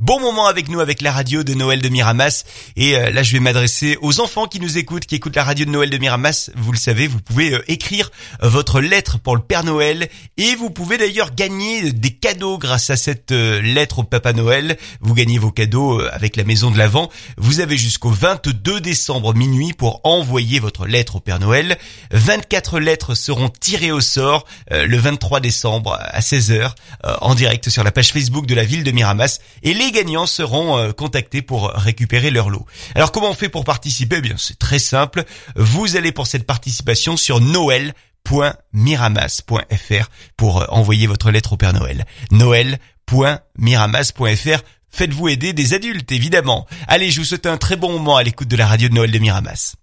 Bon moment avec nous avec la radio de Noël de Miramas. Et euh, là, je vais m'adresser aux enfants qui nous écoutent, qui écoutent la radio de Noël de Miramas. Vous le savez, vous pouvez euh, écrire votre lettre pour le Père Noël. Et vous pouvez d'ailleurs gagner des cadeaux grâce à cette euh, lettre au Papa Noël. Vous gagnez vos cadeaux avec la maison de l'Avent. Vous avez jusqu'au 22 décembre minuit pour envoyer votre lettre au Père Noël. 24 lettres seront tirées au sort le 23 décembre à 16h en direct sur la page Facebook de la ville de Miramas. Gagnants seront euh, contactés pour récupérer leur lot. Alors comment on fait pour participer? Eh bien c'est très simple. Vous allez pour cette participation sur noël.miramas.fr pour euh, envoyer votre lettre au Père Noël. noël.miramas.fr Faites-vous aider des adultes, évidemment. Allez, je vous souhaite un très bon moment à l'écoute de la radio de Noël de Miramas.